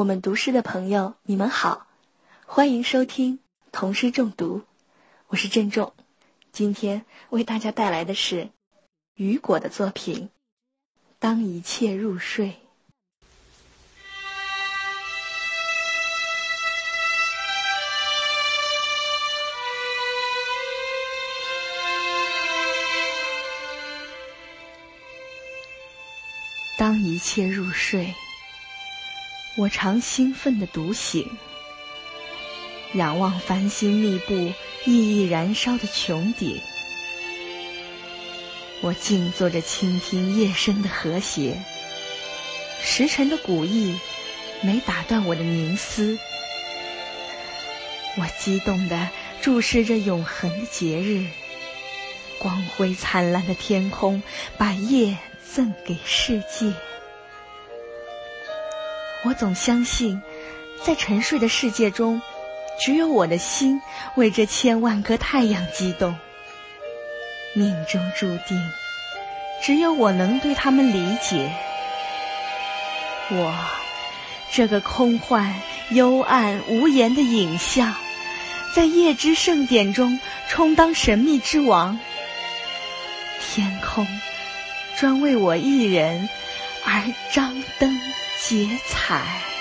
我们读诗的朋友，你们好，欢迎收听童诗中读，我是郑重。今天为大家带来的是雨果的作品《当一切入睡》。当一切入睡。我常兴奋地独醒，仰望繁星密布、熠熠燃烧的穹顶。我静坐着倾听夜声的和谐，时辰的古意没打断我的凝思。我激动地注视着永恒的节日，光辉灿烂的天空把夜赠给世界。我总相信，在沉睡的世界中，只有我的心为这千万颗太阳激动。命中注定，只有我能对他们理解。我这个空幻、幽暗、无言的影像，在夜之盛典中充当神秘之王。天空专为我一人而张灯。结彩。